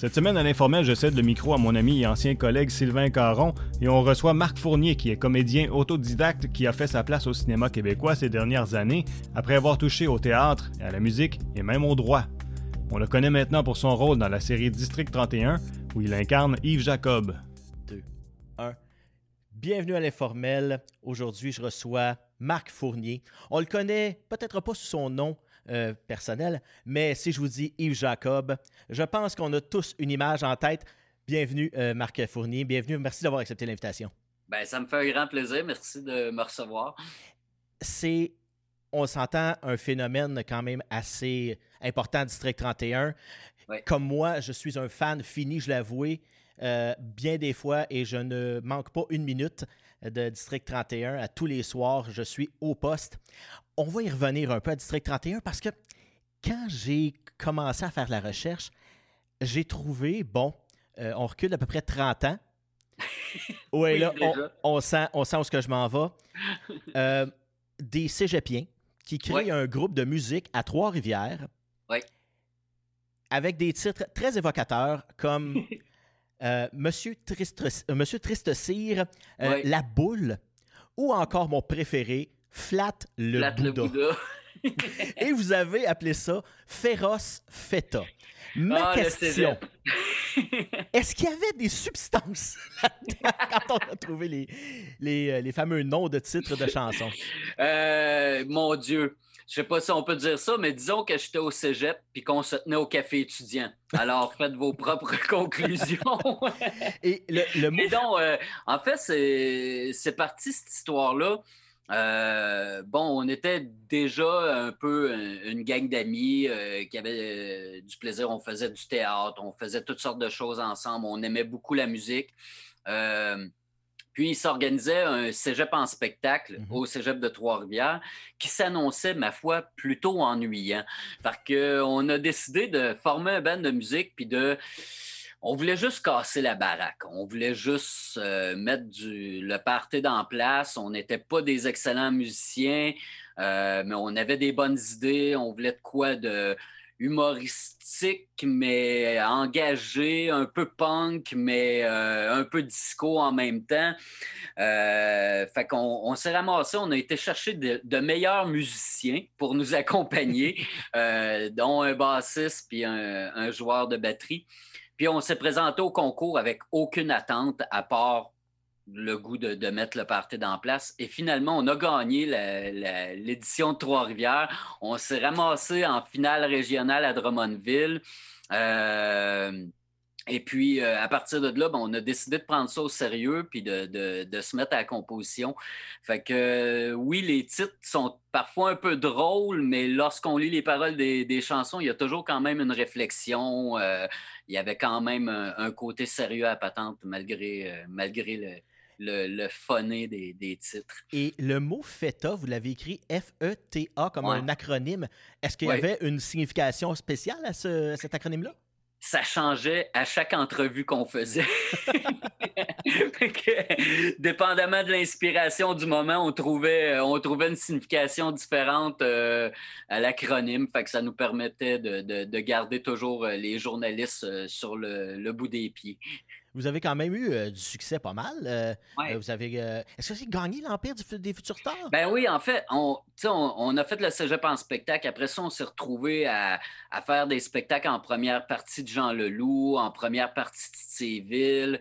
Cette semaine à l'informel, je cède le micro à mon ami et ancien collègue Sylvain Caron et on reçoit Marc Fournier qui est comédien autodidacte qui a fait sa place au cinéma québécois ces dernières années après avoir touché au théâtre, à la musique et même au droit. On le connaît maintenant pour son rôle dans la série District 31 où il incarne Yves Jacob. 2, 1. Bienvenue à l'informel. Aujourd'hui, je reçois Marc Fournier. On le connaît peut-être pas sous son nom euh, personnel, mais si je vous dis Yves Jacob, je pense qu'on a tous une image en tête. Bienvenue, euh, Marc Fournier. Bienvenue. Merci d'avoir accepté l'invitation. Ben, ça me fait un grand plaisir. Merci de me recevoir. C'est, on s'entend, un phénomène quand même assez important, District 31. Comme moi, je suis un fan fini, je l'avoue, euh, bien des fois, et je ne manque pas une minute de District 31 à tous les soirs. Je suis au poste on va y revenir un peu à District 31 parce que quand j'ai commencé à faire la recherche, j'ai trouvé, bon, euh, on recule d'à peu près 30 ans. oui, là, on, sent, on sent où ce que je m'en vais. Euh, des cégepiens qui créent un groupe de musique à Trois-Rivières. Avec des titres très évocateurs comme euh, Monsieur, Triste, Monsieur Triste Cire, La Boule, ou encore mon préféré, Flat le Bouddha. Et vous avez appelé ça Féroce Feta. Ma ah, question, est-ce qu'il y avait des substances quand on a trouvé les, les, euh, les, fameux noms de titres de chansons? Euh, mon Dieu, je sais pas si on peut dire ça, mais disons que j'étais au cégep puis qu'on se tenait au café étudiant. Alors, faites vos propres conclusions. Et le, mot... donc, euh, en fait, c'est parti cette histoire-là. Euh, bon, on était déjà un peu une gang d'amis euh, qui avaient euh, du plaisir. On faisait du théâtre, on faisait toutes sortes de choses ensemble. On aimait beaucoup la musique. Puis il s'organisait un cégep en spectacle mm-hmm. au cégep de Trois-Rivières qui s'annonçait, ma foi, plutôt ennuyant. Parce qu'on a décidé de former un band de musique puis de on voulait juste casser la baraque. On voulait juste euh, mettre du, le party en place. On n'était pas des excellents musiciens, euh, mais on avait des bonnes idées. On voulait de quoi de humoristique, mais engagé, un peu punk, mais euh, un peu disco en même temps. fait qu'on on, s'est ramassé, on a été chercher de, meilleurs musiciens pour nous accompagner, dont un bassiste puis un joueur de batterie. Puis on s'est présenté au concours avec aucune attente à part le goût de, mettre le party en place. Et finalement, on a gagné l'édition de Trois-Rivières. On s'est ramassé en finale régionale à Drummondville. Euh, et puis, euh, à partir de là, ben, on a décidé de prendre ça au sérieux puis de, se mettre à la composition. Fait que euh, oui, les titres sont parfois un peu drôles, mais lorsqu'on lit les paroles des, chansons, il y a toujours quand même une réflexion. Il y avait quand même un, côté sérieux à patente malgré le, le, phoné des, titres. Et le mot FETA, vous l'avez écrit F-E-T-A comme un acronyme. Est-ce qu'il y avait une signification spéciale à cet acronyme-là? ça changeait à chaque entrevue qu'on faisait. dépendamment de l'inspiration du moment, on trouvait, euh, on trouvait une signification différente euh, à l'acronyme. Fait que ça nous permettait de, garder toujours euh, les journalistes sur le bout des pieds. Vous avez quand même eu euh, du succès pas mal. Euh, euh, vous avez, est-ce que c'est gagné l'Empire des Futurs Stars? Ben oui, en fait, on, on, a fait le cégep en spectacle. Après ça, on s'est retrouvé à, faire des spectacles en première partie de Jean Leloup, en première partie de Séville.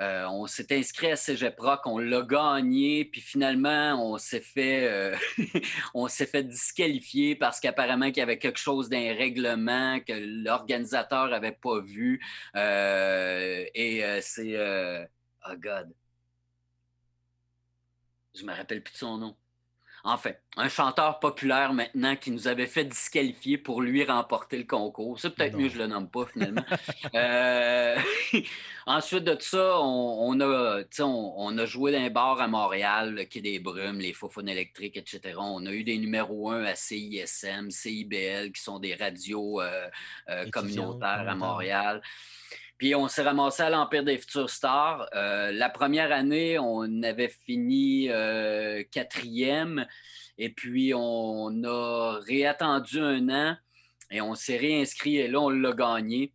Euh, on s'est inscrit à Cégep Rock, on l'a gagné, puis finalement, on s'est fait, euh, on s'est fait disqualifier parce qu'apparemment qu'il y avait quelque chose d'un règlement que l'organisateur n'avait pas vu. Euh, et c'est... oh God. Je me rappelle plus de son nom. Enfin, un chanteur populaire maintenant qui nous avait fait disqualifier pour lui remporter le concours. C'est peut-être mieux que je le nomme pas finalement. Euh, ensuite de ça, on, a, on, a joué dans un bar à Montréal, le Quai des Brumes, les Faufounes électriques, etc. On a eu des numéros 1 à CISM, CIBL, qui sont des radios euh, euh, communautaires à Montréal. Puis on s'est ramassé à l'Empire des Futurs Stars. Euh, la première année, on avait fini euh, quatrième. Et puis on a réattendu un an. Et on s'est réinscrit et là, on l'a gagné.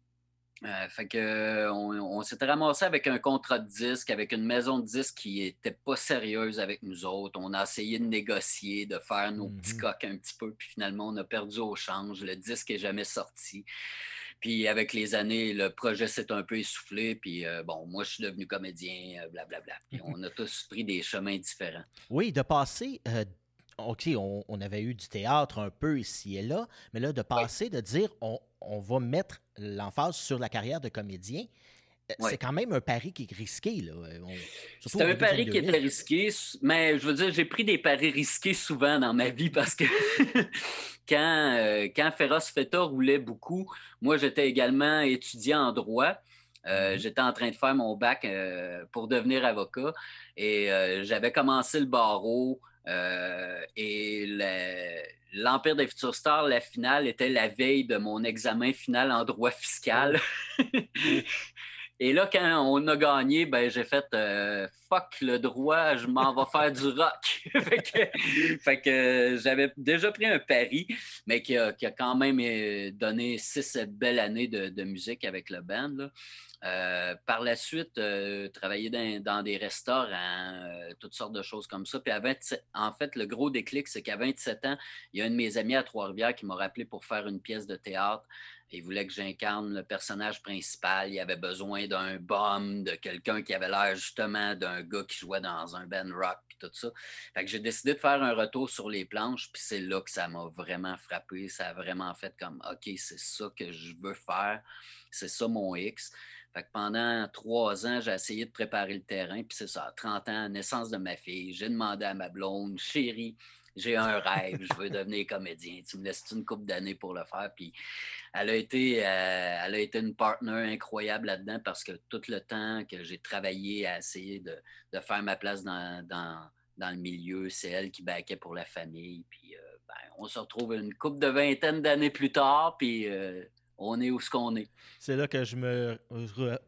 Euh, fait que, on, s'était ramassé avec un contrat de disque, avec une maison de disque qui n'était pas sérieuse avec nous autres. On a essayé de négocier, de faire nos petits mm-hmm. coques un petit peu, puis finalement, on a perdu au change. Le disque n'est jamais sorti. Puis avec les années, le projet s'est un peu essoufflé. Puis euh, bon, moi, je suis devenu comédien, blablabla. Euh, puis on a tous pris des chemins différents. Oui, de passer. OK, on, avait eu du théâtre un peu ici et là, mais là, de passer, de dire on, on va mettre l'emphase sur la carrière de comédien, euh, c'est quand même un pari qui est risqué. Euh, c'est un pari qui était risqué, mais je veux dire, j'ai pris des paris risqués souvent dans ma vie parce que quand, euh, quand Féroce Feta roulait beaucoup, moi j'étais également étudiant en droit. Mm-hmm. J'étais en train de faire mon bac pour devenir avocat et j'avais commencé le barreau et l'Empire des futurs stars, la finale était la veille de mon examen final en droit fiscal. Et là, quand on a gagné, ben, j'ai fait euh, fuck le droit, je m'en vais faire du rock. fait que, j'avais déjà pris un pari, mais qui a, quand même euh, donné six belles années de, musique avec le band. Euh, par la suite, travailler dans, des restaurants, toutes sortes de choses comme ça. Puis en fait, le gros déclic, c'est qu'à 27 ans, il y a un de mes amis à Trois-Rivières qui m'a rappelé pour faire une pièce de théâtre. Il voulait que j'incarne le personnage principal. Il avait besoin d'un bum, de quelqu'un qui avait l'air justement d'un gars qui jouait dans un band rock, tout ça. Fait que j'ai décidé de faire un retour sur les planches, puis c'est là que ça m'a vraiment frappé. Ça a vraiment fait comme, OK, c'est ça que je veux faire. C'est ça mon X. Fait que pendant trois ans, j'ai essayé de préparer le terrain, puis c'est ça, 30 ans, naissance de ma fille, j'ai demandé à ma blonde, chérie, j'ai un rêve, je veux devenir comédien. Tu me laisses une couple d'années pour le faire? Puis elle a été, euh, elle a été une partenaire incroyable là-dedans parce que tout le temps que j'ai travaillé à essayer de, faire ma place dans, le milieu, c'est elle qui baquait pour la famille. Puis euh, ben, on se retrouve une couple de vingtaine d'années plus tard, puis euh, on est où ce qu'on est. C'est là que je me,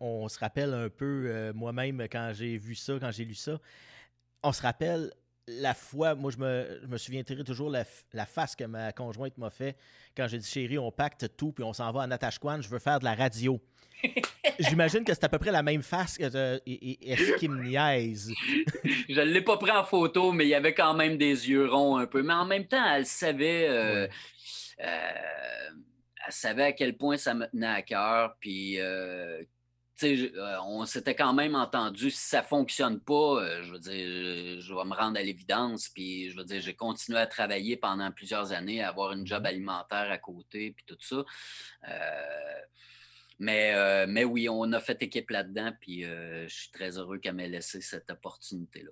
on se rappelle un peu moi-même quand j'ai vu ça, quand j'ai lu ça. On se rappelle la fois, moi, je me, je me souviendrai toujours la, la, face que ma conjointe m'a fait quand j'ai dit chérie, on pacte tout puis on s'en va à Natashquan, je veux faire de la radio. J'imagine que c'est à peu près la même face que est-ce qu'il me niaise? je ne l'ai pas pris en photo, mais il y avait quand même des yeux ronds un peu. Mais en même temps, elle savait. Euh, euh, elle savait à quel point ça me tenait à cœur, puis euh, euh, on s'était quand même entendu, si ça ne fonctionne pas, euh, je veux dire, je vais me rendre à l'évidence, puis je veux dire, j'ai continué à travailler pendant plusieurs années, à avoir une job mm-hmm. alimentaire à côté, puis tout ça. Euh, mais, mais oui, on a fait équipe là-dedans, puis je suis très heureux qu'elle m'ait laissé cette opportunité-là.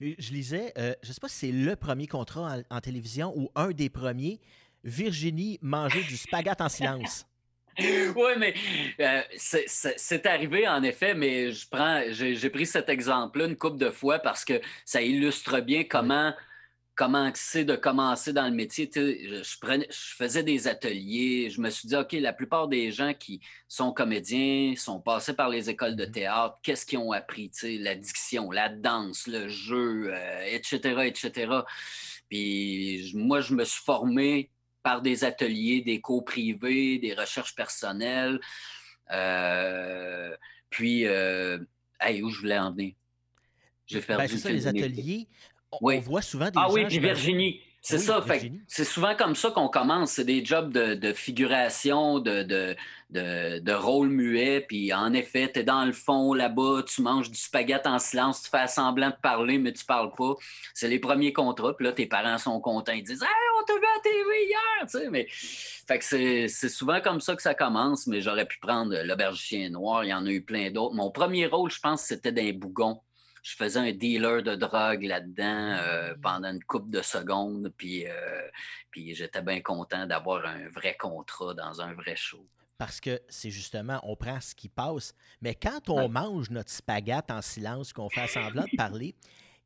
Je lisais, je ne sais pas si c'est le premier contrat en, en télévision ou un des premiers, Virginie mangeait du spaghette en silence. oui, mais euh, c'est arrivé en effet, mais je prends, j'ai pris cet exemple-là une couple de fois parce que ça illustre bien comment comment c'est de commencer dans le métier. Je, je, faisais des ateliers, je me suis dit, OK, la plupart des gens qui sont comédiens sont passés par les écoles de mm-hmm. théâtre, qu'est-ce qu'ils ont appris? La diction, la danse, le jeu, etc., euh, etc. Puis moi, je me suis formé par des ateliers, des cours privés, des recherches personnelles. Euh, puis, euh, où je voulais en venir? J'ai ben, perdu ben, ça, les ateliers. On, voit souvent des Ah oui, Virginie. C'est ça. C'est souvent comme ça qu'on commence. C'est des jobs de, figuration, de, de, de, rôle muet. Puis en effet, tu es dans le fond là-bas, tu manges du spaghette en silence, tu fais semblant de parler, mais tu parles pas. C'est les premiers contrats. Puis là, tes parents sont contents. Ils disent Hey, on t'a vu à TV hier! Tu sais, mais... Fait que c'est souvent comme ça que ça commence, mais j'aurais pu prendre l'auberge chien noir. Il y en a eu plein d'autres. Mon premier rôle, je pense, c'était d'un bougon je faisais un dealer de drogue là-dedans euh, pendant une couple de secondes, puis, euh, puis j'étais bien content d'avoir un vrai contrat dans un vrai show. Parce que c'est justement, on prend ce qui passe, mais quand on mange notre spaghette en silence, qu'on fait semblant de parler,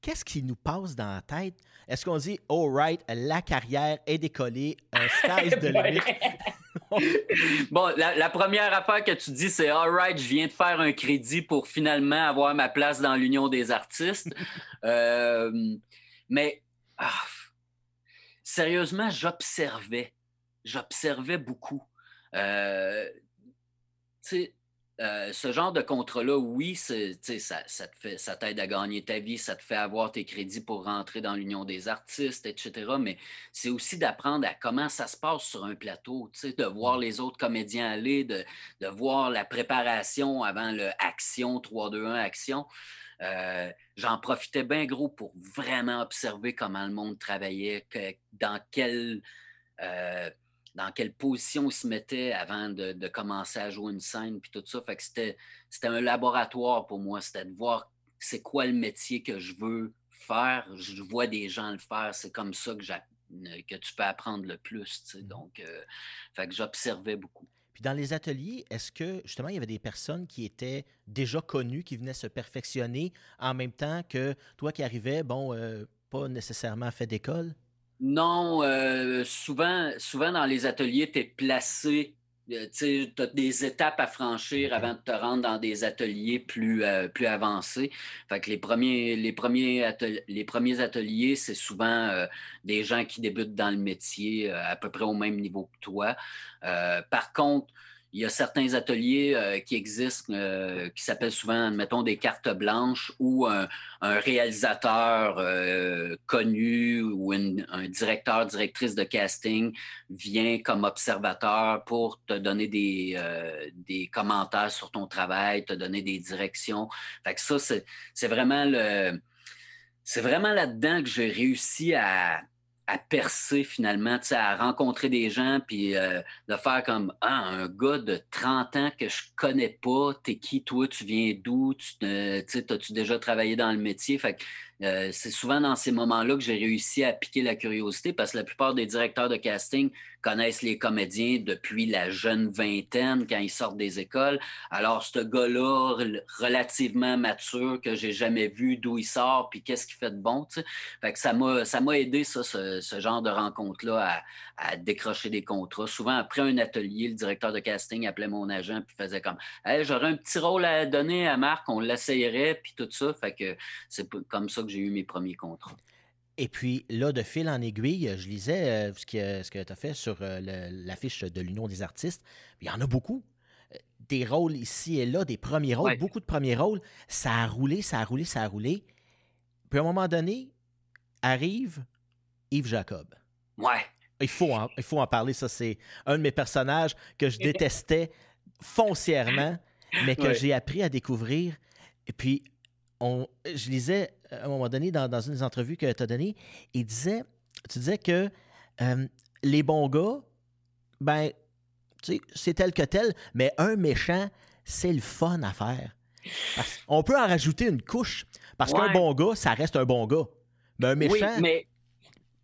qu'est-ce qui nous passe dans la tête? Est-ce qu'on dit, all right, la carrière est décollée, un sky's the limit? Bon, la, première affaire que tu dis, c'est All right, je viens de faire un crédit pour finalement avoir ma place dans l'Union des artistes. Euh, mais ah, sérieusement, j'observais. j'observais beaucoup. Euh, euh, ce genre de contrat-là, oui, ça, ça, te ça t'aide à gagner ta vie, ça te fait avoir tes crédits pour rentrer dans l'Union des artistes, etc. Mais c'est aussi d'apprendre à comment ça se passe sur un plateau, de voir les autres comédiens aller, de, de voir la préparation avant le Action, 3, 2, 1, Action. Euh, j'en profitais bien gros pour vraiment observer comment le monde travaillait, dans quel euh, dans quelle position il se mettait avant de, commencer à jouer une scène, puis tout ça. Fait que c'était, c'était un laboratoire pour moi. C'était de voir c'est quoi le métier que je veux faire. Je vois des gens le faire. C'est comme ça que, que tu peux apprendre le plus. Mmh. Donc, euh, fait que j'observais beaucoup. Puis dans les ateliers, est-ce que justement il y avait des personnes qui étaient déjà connues, qui venaient se perfectionner en même temps que toi qui arrivais, bon, euh, pas nécessairement fait d'école? Non, euh, souvent, souvent dans les ateliers, tu es placé. Euh, tu as des étapes à franchir avant de te rendre dans des ateliers plus, euh, plus avancés. Fait que les premiers, les premiers, ateliers, les premiers ateliers, c'est souvent des gens qui débutent dans le métier à peu près au même niveau que toi. par contre, il y a certains ateliers euh, qui existent euh, qui s'appellent souvent, mettons, des cartes blanches où un, réalisateur euh, connu ou un directeur, directrice de casting vient comme observateur pour te donner des, des commentaires sur ton travail, te donner des directions. Fait que ça, c'est vraiment le. C'est vraiment là-dedans que j'ai réussi à, à percer finalement, à rencontrer des gens, puis euh, de faire comme ah, un gars de 30 ans que je connais pas, t'es qui toi, tu viens d'où, tu as-tu déjà travaillé dans le métier? Fait euh, c'est souvent dans ces moments-là que j'ai réussi à piquer la curiosité parce que la plupart des directeurs de casting connaissent les comédiens depuis la jeune vingtaine quand ils sortent des écoles. Alors, ce gars-là, relativement mature, que j'ai jamais vu d'où il sort, puis qu'est-ce qu'il fait de bon, Fait que ça m'a, ça m'a aidé, ça, ce, genre de rencontre-là, à, décrocher des contrats. Souvent, après un atelier, le directeur de casting appelait mon agent, puis faisait comme hey, j'aurais un petit rôle à donner à Marc, on l'essayerait, puis tout ça. Fait que c'est comme ça que j'ai eu mes premiers contrats. Et puis là, de fil en aiguille, je lisais euh, ce que, ce que tu as fait sur euh, l'affiche de l'Union des artistes. Il y en a beaucoup. Euh, des rôles ici et là, des premiers rôles, beaucoup de premiers rôles. Ça a roulé, ça a roulé, ça a roulé. Puis à un moment donné, arrive Yves Jacob. Ouais. Il faut en, il faut en parler. Ça, c'est un de mes personnages que je détestais foncièrement, mais que j'ai appris à découvrir. Et puis, on, je lisais à un moment donné dans, une des entrevues que tu as données, il disait, tu disais que euh, les bons gars, ben, c'est tel que tel, mais un méchant, c'est le fun à faire. on peut en rajouter une couche, parce qu'un bon gars, ça reste un bon gars. Mais un méchant. Oui,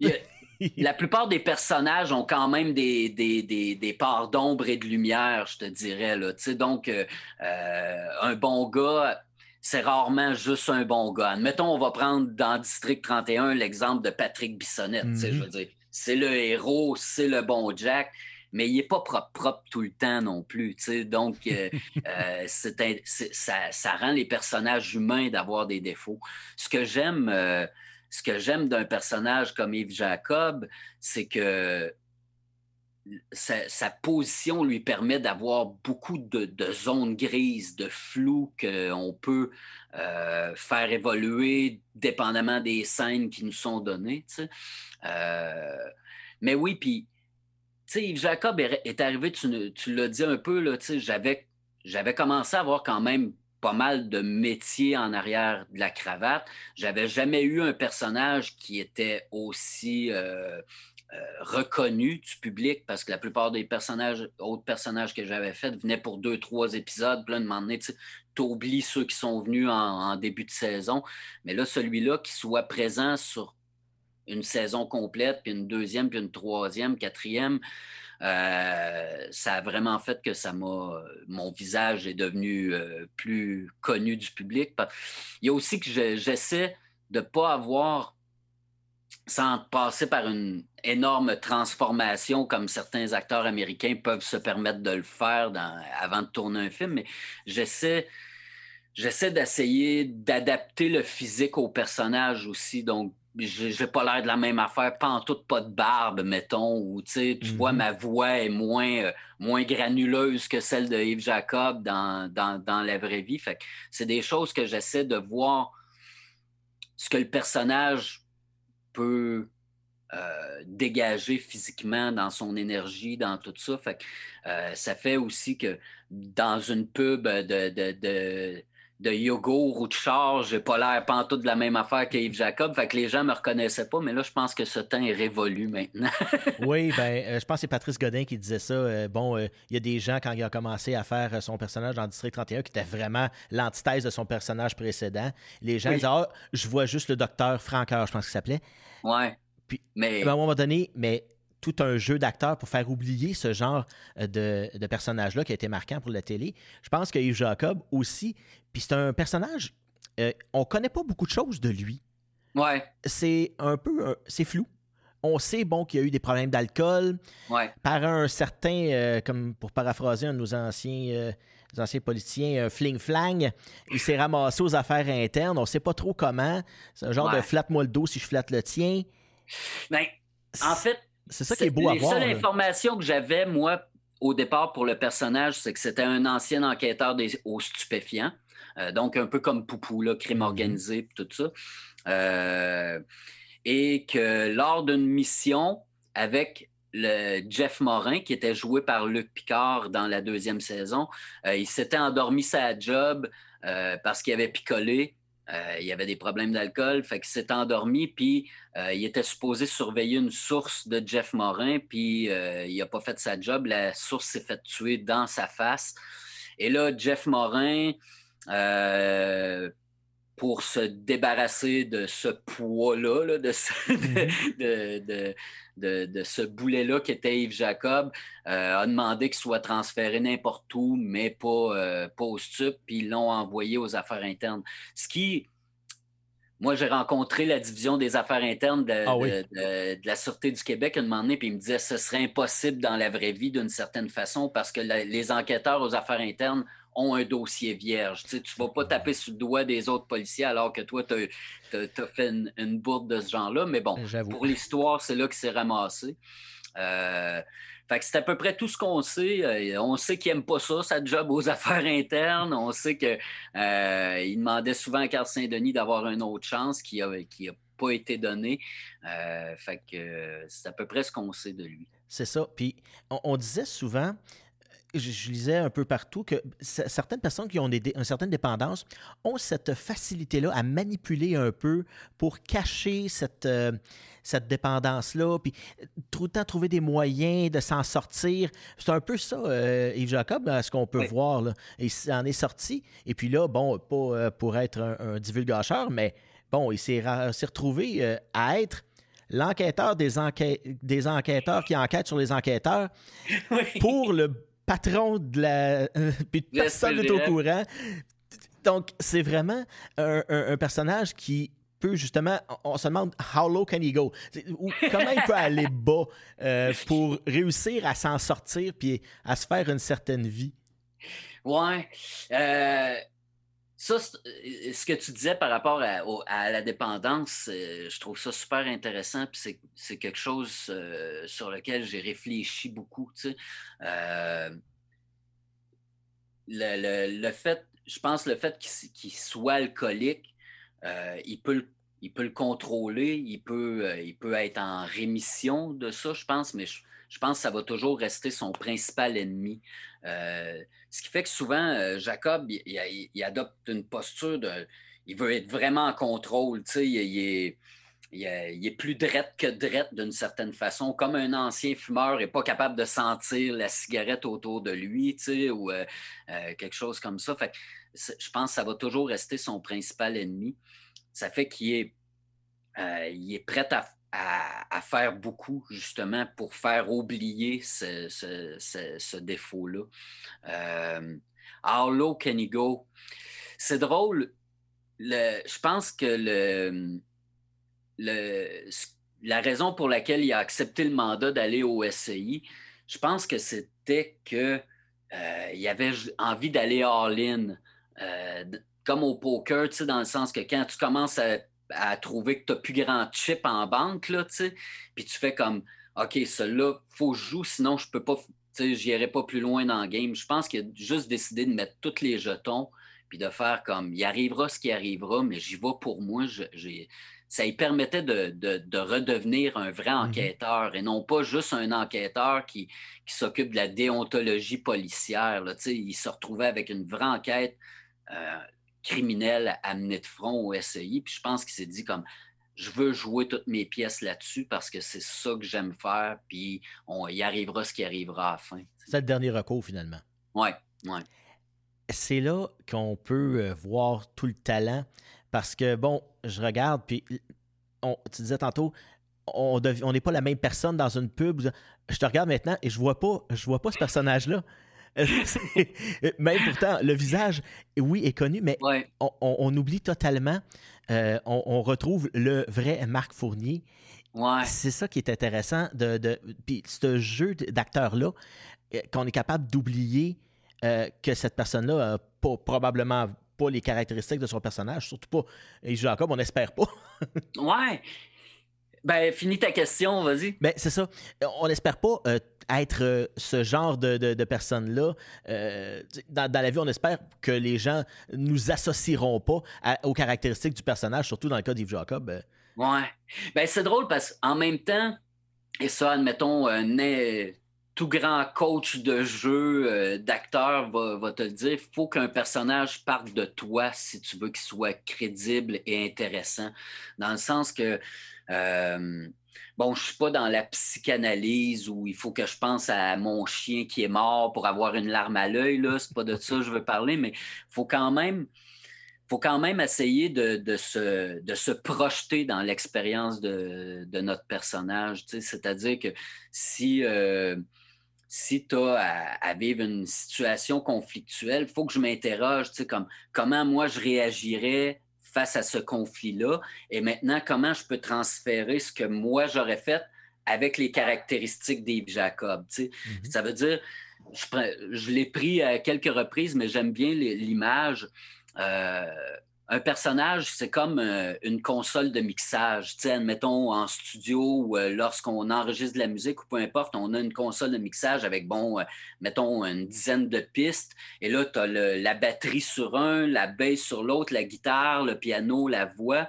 mais la plupart des personnages ont quand même des, des, parts d'ombre et de lumière, je te dirais. Là. Donc, euh, euh, un bon gars c'est rarement juste un bon gars. Mettons, on va prendre dans District 31 l'exemple de Patrick Bissonnette. Je veux mhm. dire, c'est le héros, c'est le bon Jack, mais il n'est pas propre, propre tout le temps non plus. Donc, euh, euh, ça, rend les personnages humains d'avoir des défauts. Ce que j'aime. Euh, ce que j'aime d'un personnage comme Yves Jacob, c'est que sa, position lui permet d'avoir beaucoup de, zones grises, de flou qu'on peut euh, faire évoluer dépendamment des scènes qui nous sont données. Euh, mais oui, puis Yves Jacob est, arrivé, tu, l'as dit un peu, j'avais, commencé à avoir quand même pas mal de métiers en arrière de la cravate. J'avais jamais eu un personnage qui était aussi euh, reconnu du public parce que la plupart des personnages, autres personnages que j'avais faits venaient pour deux, trois épisodes. plein de moment tu oublies ceux qui sont venus en, début de saison. Mais là, celui-là, qui soit présent sur une saison complète, puis une deuxième, puis une troisième, quatrième, euh, ça a vraiment fait que ça m'a. Mon visage est devenu euh, plus connu du public. Il y a aussi que j'essaie de ne pas avoir sans passer par une énorme transformation comme certains acteurs américains peuvent se permettre de le faire avant de tourner un film, mais j'essaie j'essaie d'essayer d'adapter le physique au personnage aussi. Donc, j'ai pas l'air de la même affaire, pas en toute pas de barbe, mettons, ou tu vois, mm-hmm. ma voix est moins, euh, moins granuleuse que celle de Yves Jacob dans, dans, la vraie vie. Fait c'est des choses que j'essaie de voir ce que le personnage peut euh, dégager physiquement dans son énergie, dans tout ça. Fait euh, ça fait aussi que dans une pub de de yogourt ou de char, j'ai pas l'air pantoute de la même affaire qu'Yves Jacob. Fait que les gens me reconnaissaient pas, mais là, je pense que ce temps est révolu maintenant. oui, ben, euh, je pense que c'est Patrice Godin qui disait ça. Euh, bon, euh, il y a des gens, quand il a commencé à faire son personnage dans District 31, qui était vraiment l'antithèse de son personnage précédent. Les gens disaient, ah, je vois juste le docteur Franqueur, je pense qu'il s'appelait. Ouais. Puis, mais... à un moment donné, mais tout un jeu d'acteurs pour faire oublier ce genre euh, de, de personnage-là qui a été marquant pour la télé. Je pense que Yves Jacob aussi. Puis c'est un personnage, euh, on connaît pas beaucoup de choses de lui. Ouais. C'est un peu, c'est flou. On sait, bon, qu'il y a eu des problèmes d'alcool. Ouais. Par un certain, euh, comme pour paraphraser un de nos anciens, anciens politiciens, Fling Flang, il s'est ramassé aux affaires internes. On sait pas trop comment. C'est un genre de flatte-moi le dos si je flatte le tien. Ben, en fait, c'est ça qui est beau à voir. Les seules informations que j'avais, moi, au départ pour le personnage, c'est que c'était un ancien enquêteur des, aux stupéfiants. Euh, donc, un peu comme Poupou, là, crime mm-hmm. organisé, tout ça. Euh, et que lors d'une mission avec le Jeff Morin, qui était joué par Luc Picard dans la deuxième saison, euh, il s'était endormi sa job parce qu'il avait picolé euh, il avait des problèmes d'alcool, fait qu'il s'est endormi, puis euh, il était supposé surveiller une source de Jeff Morin, puis euh, il n'a pas fait sa job. La source s'est faite tuer dans sa face. Et là, Jeff Morin, pour se débarrasser de ce poids-là, de, ce, mm-hmm. de, ce boulet-là qui était Yves Jacob, a demandé qu'il soit transféré n'importe où, mais pas, pas au stup, puis ils l'ont envoyé aux affaires internes. Ce qui, moi, j'ai rencontré la division des affaires internes de, ah la Sûreté du Québec un moment donné, puis ils me disaient que ce serait impossible dans la vraie vie d'une certaine façon parce que les enquêteurs aux affaires internes ont un dossier vierge. Tu ne vas pas taper sur le doigt des autres policiers alors que toi, tu as, fait une, bourde de ce genre-là. Mais bon, pour l'histoire, c'est là que c'est ramassé. Euh, fait que c'est à peu près tout ce qu'on sait. Euh, on sait qu'il n'aime pas ça, sa job aux affaires internes. On sait qu'il euh, demandait souvent à Carl Saint-Denis d'avoir une autre chance qui n'a qui a pas été donnée. fait que c'est à peu près ce qu'on sait de lui. C'est ça. Puis on disait souvent, je, lisais un peu partout que certaines personnes qui ont une certaine dépendance ont cette facilité-là à manipuler un peu pour cacher cette, euh, cette dépendance-là, puis tout le temps trouver des moyens de s'en sortir. C'est un peu ça, euh, Yves Jacob, à ce qu'on peut voir. Là. Il en est sorti, et puis là, bon, pas euh, pour être un, divulgateur, mais bon, il s'est retrouvé à être l'enquêteur des, des enquêteurs qui enquêtent sur les enquêteurs pour le patron de la. puis personne n'est au courant. Donc, c'est vraiment un, personnage qui peut justement, on se demande how low can he go? comment il peut aller bas euh, pour réussir à s'en sortir puis à se faire une certaine vie? Ouais. Euh, ça, euh, ce que tu disais par rapport à, la dépendance, euh, je trouve ça super intéressant. Puis c'est quelque chose euh, sur lequel j'ai réfléchi beaucoup. le, fait, je pense le fait qu'il soit alcoolique, il, peut, il peut le contrôler, il peut, il peut être en rémission de ça, je pense, mais je pense que ça va toujours rester son principal ennemi. Euh, ce qui fait que souvent, euh, Jacob, il, adopte une posture de. Il veut être vraiment en contrôle. Il, est, il, est, plus drette que drette d'une certaine façon. Comme un ancien fumeur n'est pas capable de sentir la cigarette autour de lui ou euh, quelque chose comme ça. Fait je pense que ça va toujours rester son principal ennemi. Ça fait qu'il est, il est prêt à à, faire beaucoup, justement, pour faire oublier ce, défaut-là. Euh, how low can he go? C'est drôle. je pense que le, le, la raison pour laquelle il a accepté le mandat d'aller au SCI, je pense que c'était qu'il euh, avait envie d'aller all-in. Euh, comme au poker, dans le sens que quand tu commences à à trouver que tu n'as plus grand chip en banque, là, puis tu fais comme, OK, celui-là, faut que je joue, sinon je peux pas, j'irai pas plus loin dans le game. Je pense qu'il a juste décidé de mettre tous les jetons, puis de faire comme, il arrivera ce qui arrivera, mais j'y vais pour moi. ça lui permettait de, redevenir un vrai mm-hmm. enquêteur et non pas juste un enquêteur qui, s'occupe de la déontologie policière. Là, il se retrouvait avec une vraie enquête euh, criminel amené de front au SEI. Puis je pense qu'il s'est dit comme je veux jouer toutes mes pièces là-dessus parce que c'est ça que j'aime faire, puis on y arrivera ce qui arrivera à la fin. C'est le dernier recours finalement. Oui, oui. C'est là qu'on peut euh, voir tout le talent parce que, bon, je regarde, puis on, tu disais tantôt, on n'est pas la même personne dans une pub. Je te regarde maintenant et je vois pas, je vois pas ce personnage-là. Même pourtant, le visage, oui, est connu, mais on, oublie totalement, euh, on, retrouve le vrai Marc Fournier. C'est ça qui est intéressant. De, de puis ce jeu d'acteur-là, euh, qu'on est capable d'oublier euh, que cette personne-là n'a probablement pas les caractéristiques de son personnage, surtout pas. Et Jacob, on n'espère pas. ouais. Ben, finis ta question, vas-y. Ben, c'est ça. On n'espère pas euh, être euh, ce genre de, de, personne-là. Euh, dans, la vie, on espère que les gens nous associeront pas aux caractéristiques du personnage, surtout dans le cas d'Yves Jacob. Ouais. Ben, c'est drôle parce qu'en même temps, et ça, admettons, un tout grand coach de jeu, d'acteur va, va, te le dire, il faut qu'un personnage parte de toi si tu veux qu'il soit crédible et intéressant. Dans le sens que euh, bon, je suis pas dans la psychanalyse où il faut que je pense à mon chien qui est mort pour avoir une larme à l'œil. Là, c'est pas de ça que je veux parler, mais faut quand même faut quand même essayer de, se, de se projeter dans l'expérience de, notre personnage. C'est-à-dire que si, euh, si tu as à, vivre une situation conflictuelle, il faut que je m'interroge comme, comment moi je réagirais face à ce conflit-là? Et maintenant, comment je peux transférer ce que moi j'aurais fait avec les caractéristiques d'Yves Jacob. Mm-hmm. Ça veut dire, je, je l'ai pris à quelques reprises, mais j'aime bien l'image. Euh, un personnage, c'est comme euh, une console de mixage. Tu sais, admettons en studio ou euh, lorsqu'on enregistre de la musique ou peu importe, on a une console de mixage avec, bon, euh, mettons une dizaine de pistes. Et là, tu as la batterie sur un, la basse sur l'autre, la guitare, le piano, la voix.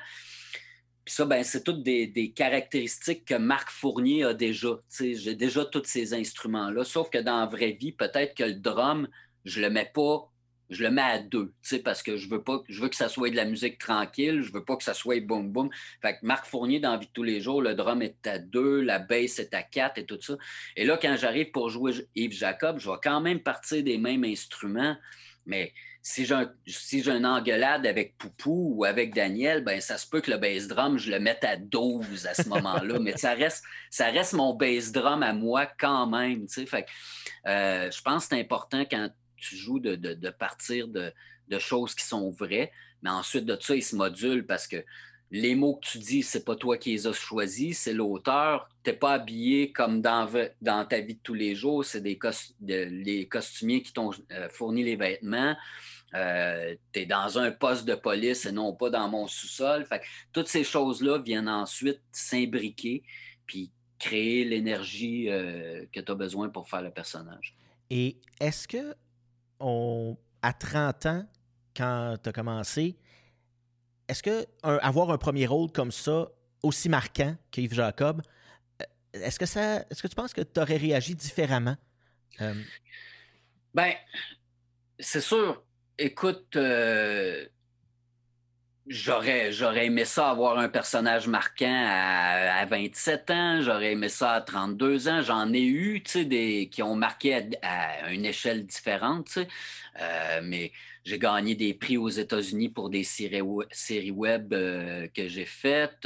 Puis ça, ben, c'est toutes des, caractéristiques que Marc Fournier a déjà. J'ai déjà tous ces instruments-là. Sauf que dans la vraie vie, peut-être que le drum, je le mets pas je le mets à deux, parce que je veux pas, je veux que ça soit de la musique tranquille, je veux pas que ça soit boum boum. Fait que Marc Fournier, dans Vie de tous les jours, le drum est à deux, la bass est à quatre et tout ça. Et là, quand j'arrive pour jouer Yves Jacob, je vais quand même partir des mêmes instruments, mais si j'ai, si j'ai une engueulade avec Poupou ou avec Daniel, ben ça se peut que le bass drum, je le mette à 12 à ce moment-là. mais ça reste, ça reste mon bass drum à moi quand même. Fait euh, je pense que c'est important quand tu joues de, partir de, choses qui sont vraies, mais ensuite de ça, il se module parce que les mots que tu dis, c'est pas toi qui les as choisis, c'est l'auteur. Tu n'es pas habillé comme dans, dans, ta vie de tous les jours, c'est des les costumiers qui t'ont euh, fourni les vêtements. Euh, tu es dans un poste de police et non pas dans mon sous-sol. toutes ces choses-là viennent ensuite s'imbriquer puis créer l'énergie euh, que tu as besoin pour faire le personnage. Et est-ce que à 30 ans, quand tu as commencé, est-ce que avoir un premier rôle comme ça, aussi marquant qu'Yves Jacob, euh, est-ce que ça est-ce que tu penses que tu aurais réagi différemment? Euh, ben, c'est sûr. Écoute, euh, J'aurais, j'aurais aimé ça avoir un personnage marquant à, 27 ans, j'aurais aimé ça à 32 ans. J'en ai eu, tu sais, des qui ont marqué à, une échelle différente, tu sais. Euh, mais j'ai gagné des prix aux États-Unis pour des séries, web euh, que j'ai faites.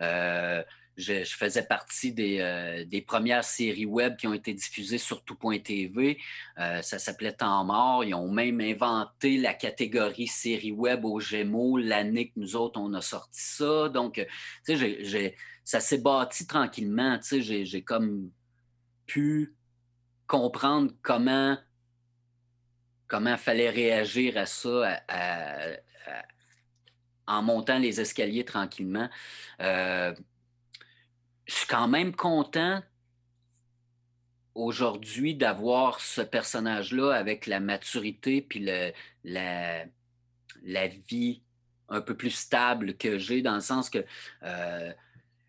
Euh, je, faisais partie euh, des, premières séries web qui ont été diffusées sur tout.tv. Euh, ça s'appelait Temps mort. Ils ont même inventé la catégorie série web aux Gémeaux l'année que nous autres, on a sorti ça. Donc, euh, tu sais, ça s'est bâti tranquillement. Tu sais, j'ai comme pu comprendre comment comment fallait réagir à ça, en montant les escaliers tranquillement. Je suis quand même content aujourd'hui d'avoir ce personnage-là avec la maturité puis la vie un peu plus stable que j'ai, dans le sens que euh,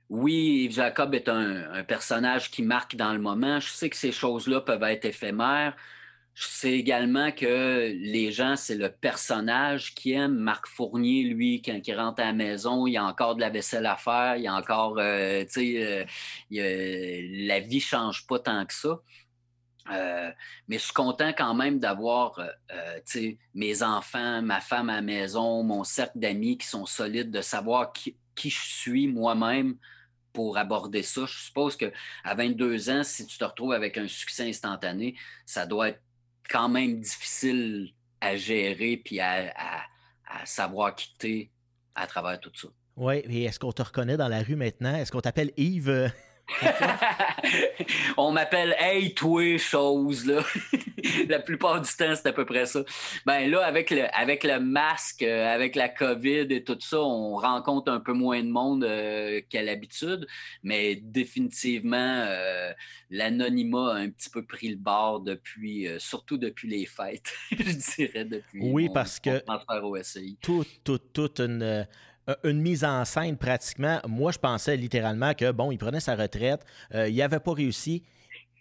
oui, Yves Jacob est un, personnage qui marque dans le moment. Je sais que ces choses-là peuvent être éphémères. Sais également que les gens, c'est le personnage qui aime. Marc Fournier, lui, quand il rentre à la maison, il y a encore de la vaisselle à faire, il y a encore, euh, tu sais, euh, la vie change pas tant que ça. Euh, mais je suis content quand même d'avoir mes enfants, ma femme à la maison, mon cercle d'amis qui sont solides, de savoir qui, qui je suis moi-même pour aborder ça. Je suppose qu'à 22 ans, si tu te retrouves avec un succès instantané, ça doit être quand même difficile à gérer puis à, savoir quitter à travers tout ça. Oui, et est-ce qu'on te reconnaît dans la rue maintenant? Est-ce qu'on t'appelle Yves? On m'appelle Hey, toi, chose, là. la plupart du temps, c'est à peu près ça. Ben là, avec le, avec le masque, euh, avec la COVID et tout ça, on rencontre un peu moins de monde euh, qu'à l'habitude, mais définitivement, euh, l'anonymat a un petit peu pris le bord depuis, surtout depuis les fêtes, je dirais, depuis. Oui, parce que. Tout, tout, toute une une mise en scène pratiquement. Moi, je pensais littéralement que, bon, il prenait sa retraite, euh, il n'avait pas réussi.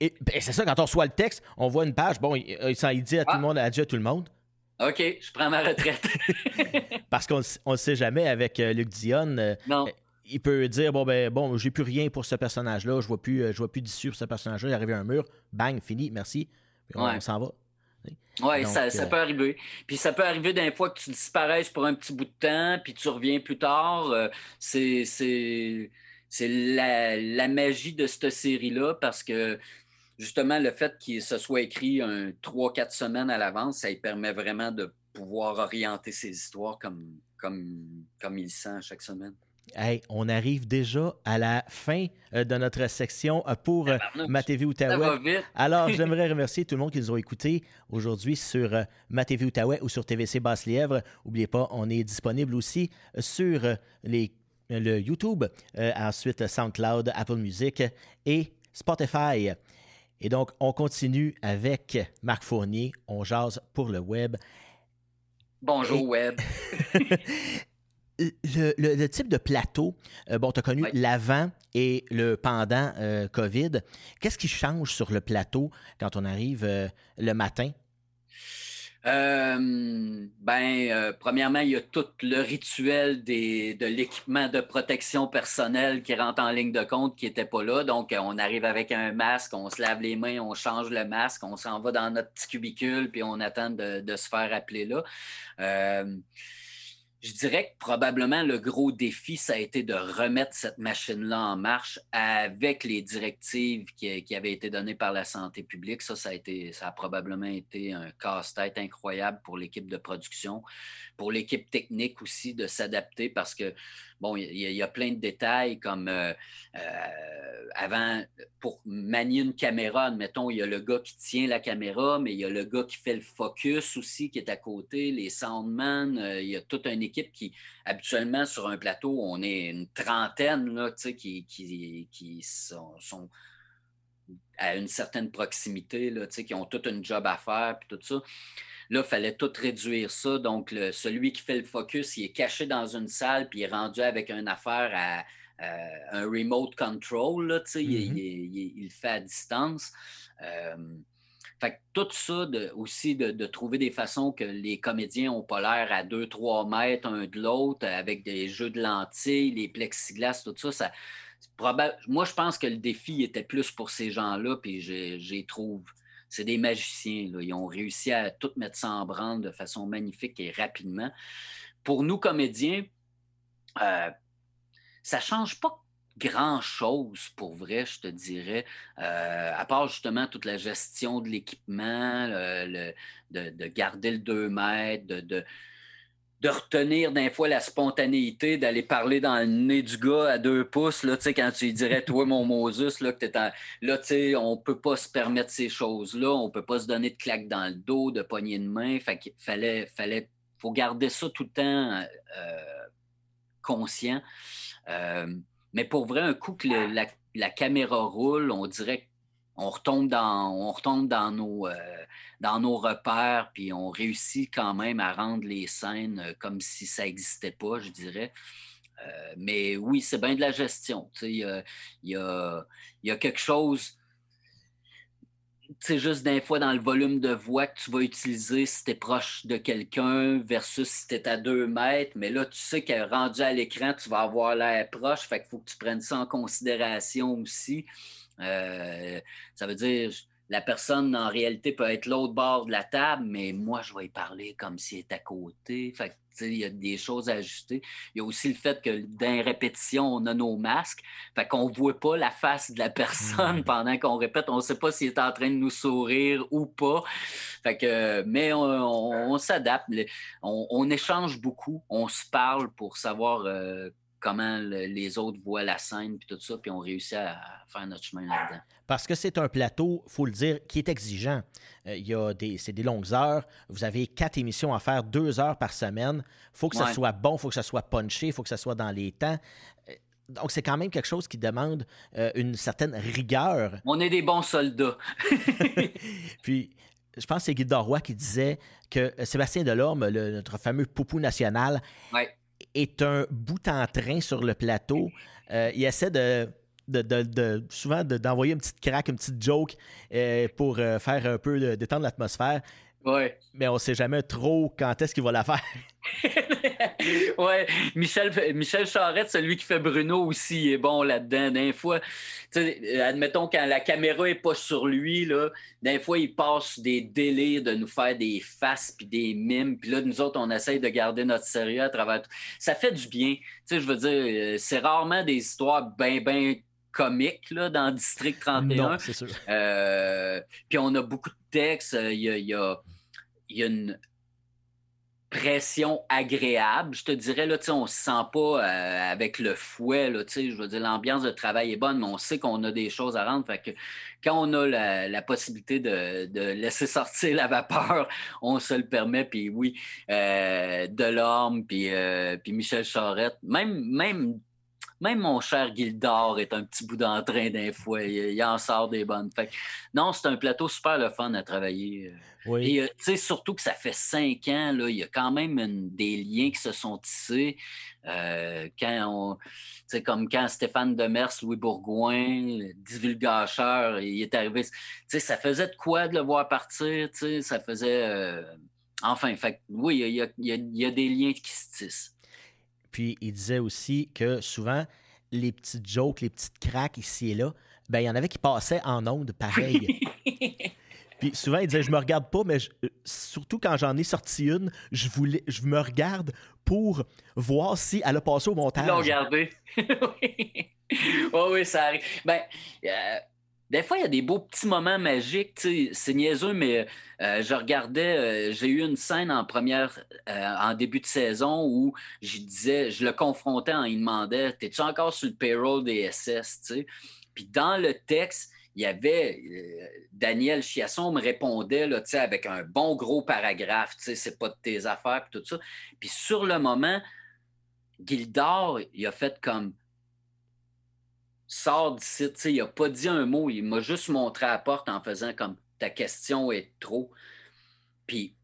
Et ben, c'est ça, quand on reçoit le texte, on voit une page, bon, il, euh, dit à tout le ah. monde, adieu à tout le monde. OK, je prends ma retraite. Parce qu'on ne sait jamais avec Luc Dion. non. Il peut dire bon ben bon j'ai plus rien pour ce personnage là je vois plus je vois plus d'issue pour ce personnage là il est arrivé à un mur bang fini merci on s'en va oui, ça, euh, peut arriver. Puis ça peut arriver d'un fois que tu disparaisses pour un petit bout de temps, puis tu reviens plus tard. Euh, c'est la, la, magie de cette série-là parce que justement, le fait qu'il se soit écrit un 3-4 semaines à l'avance, ça lui permet vraiment de pouvoir orienter ses histoires comme, comme, comme il sent chaque semaine. Hey, on arrive déjà à la fin euh, de notre section euh, pour euh, Ma TV Outaouais. Alors, j'aimerais remercier tout le monde qui nous a écoutés aujourd'hui sur Ma TV Outaouais ou sur TVC Basse-Lièvre. N'oubliez pas, on est disponible aussi sur les, le YouTube, ensuite SoundCloud, Apple Music et Spotify. Et donc, on continue avec Marc Fournier. On jase pour le web. Bonjour, web. le, type de plateau, euh, bon, tu as connu l'avant et le pendant euh, COVID. Qu'est-ce qui change sur le plateau quand on arrive euh, le matin? ben, premièrement, il y a tout le rituel des, de l'équipement de protection personnelle qui rentre en ligne de compte qui n'était pas là. Donc, on arrive avec un masque, on se lave les mains, on change le masque, on s'en va dans notre petit cubicule, puis on attend de, de se faire appeler là je dirais que probablement le gros défi, ça a été de remettre cette machine-là en marche avec les directives qui, avaient été données par la santé publique. Ça, ça a, été, ça a probablement été un casse-tête incroyable pour l'équipe de production, pour l'équipe technique aussi de s'adapter parce que bon, il y, a plein de détails comme euh, euh, avant, pour manier une caméra, admettons, il y a le gars qui tient la caméra, mais il y a le gars qui fait le focus aussi qui est à côté, les soundmen, euh, il y a toute une équipe qui, habituellement, sur un plateau, on est une trentaine là, qui, qui, sont, à une certaine proximité, là, qui ont tout un job à faire, puis tout ça. Là, il fallait tout réduire ça. Donc, celui qui fait le focus, il est caché dans une salle, puis il est rendu avec une affaire à, un remote control. Là, il, mm-hmm. il, le fait à distance. Euh, fait tout ça aussi de, trouver des façons que les comédiens n'ont pas l'air à 2-3 mètres un de l'autre avec des jeux de lentilles, les plexiglas, tout ça, ça moi, je pense que le défi était plus pour ces gens-là, puis j'ai trouve c'est des magiciens. Ils ont réussi à tout mettre ça en branle de façon magnifique et rapidement. Pour nous, comédiens, euh, ça ne change pas grand-chose pour vrai, je te dirais, euh, à part justement toute la gestion de l'équipement, de, de, garder le 2 mètres, de retenir d'un fois la spontanéité, d'aller parler dans le nez du gars à deux pouces, là, quand tu lui dirais, toi, mon Moses, là, que en... là, on peut pas se permettre ces choses-là, on peut pas se donner de claques dans le dos, de poignées de main, fait qu'il fallait, fallait, faut garder ça tout le temps euh, conscient. mais pour vrai, un coup que la, caméra roule, on dirait qu'on retombe dans, on retombe dans nos, dans nos repères, puis on réussit quand même à rendre les scènes comme si ça n'existait pas, je dirais. mais oui, c'est bien de la gestion. Il y a, y a, quelque chose c'est juste des fois dans le volume de voix que tu vas utiliser si tu es proche de quelqu'un versus si tu es à deux mètres. Mais là, tu sais qu'elle rendu à l'écran, tu vas avoir l'air proche. Fait qu'il faut que tu prennes ça en considération aussi. Euh, ça veut dire, la personne en réalité peut être l'autre bord de la table, mais moi, je vais y parler comme s'il était à côté. Fait il y a des choses à ajuster. Il y a aussi le fait que dans les répétitions, on a nos masques. Fait qu'on ne voit pas la face de la personne mmh. pendant qu'on répète. On ne sait pas s'il est en train de nous sourire ou pas. Fait que, mais on, s'adapte. On, échange beaucoup. On se parle pour savoir euh, comment les autres voient la scène, puis tout ça, puis on réussit à faire notre chemin là-dedans. Parce que c'est un plateau, faut le dire, qui est exigeant. Euh, il y a des, c'est des longues heures. Vous avez quatre émissions à faire, deux heures par semaine. Il faut que ça soit bon, il faut que ça soit punché, il faut que ça soit dans les temps. Euh, donc, c'est quand même quelque chose qui demande euh, une certaine rigueur. On est des bons soldats. Puis, je pense que c'est Guy Doroy qui disait que Sébastien Delorme, notre fameux poupou national, est un bout en train sur le plateau. il essaie de de, souvent d'envoyer une petite craque, une petite joke euh, pour euh, faire un peu détendre l'atmosphère. Ouais. Mais on ne sait jamais trop quand est-ce qu'il va la faire. ouais, Michel, Michel Charette, celui qui fait Bruno aussi, est bon là-dedans. D'un fois, admettons quand la caméra n'est pas sur lui, là, d'un fois, il passe des délires de nous faire des faces puis des mimes. Puis là, nous autres, on essaye de garder notre sérieux à travers tout. Ça fait du bien. je veux dire, euh, c'est rarement des histoires bien, bien comique là, dans District 31. Non, c'est sûr. Euh, puis on a beaucoup de textes. Euh, il y a, il y a, il y a une pression agréable. Je te dirais, là, on ne se sent pas euh, avec le fouet. Là, je veux dire, l'ambiance de travail est bonne, mais on sait qu'on a des choses à rendre. Fait que quand on a la, possibilité de, de, laisser sortir la vapeur, on se le permet. Puis oui, euh, Delorme, puis, puis Michel Charette, même, même même mon cher Gildor est un petit bout d'entrain d'un fois. Il, en sort des bonnes. Fait non, c'est un plateau super le fun à travailler. Euh. Oui. Et euh, surtout que ça fait cinq ans, là, il y a quand même des liens qui se sont tissés. Euh, quand on, comme quand Stéphane Demers, Louis Bourgoin, divulgacheur, il est arrivé. Ça faisait de quoi de le voir partir? Ça faisait. Enfin, fait, oui, il y, il y a des liens qui se tissent. Puis il disait aussi que souvent, les petites jokes, les petites craques ici et là, ben il y en avait qui passaient en ondes pareil. Puis souvent, il disait Je me regarde pas, mais euh, surtout quand j'en ai sorti une, je, voulais, je me regarde pour voir si elle a passé au montage. L'ont regardé. oui. oui, ça arrive. Ben, euh, des fois, il y a des beaux petits moments magiques. C'est niaiseux, mais euh, je regardais, euh, j'ai eu une scène en première, euh, en début de saison où je disais, je le confrontais en il demandait T'es-tu encore sur le payroll des SS Puis dans le texte, il y avait Daniel Chiasson me répondait là, avec un bon gros paragraphe, c'est pas de tes affaires, puis tout ça. Puis sur le moment, Gildor, il a fait comme sors d'ici. Il n'a pas dit un mot, il m'a juste montré à la porte en faisant comme ta question est trop. Puis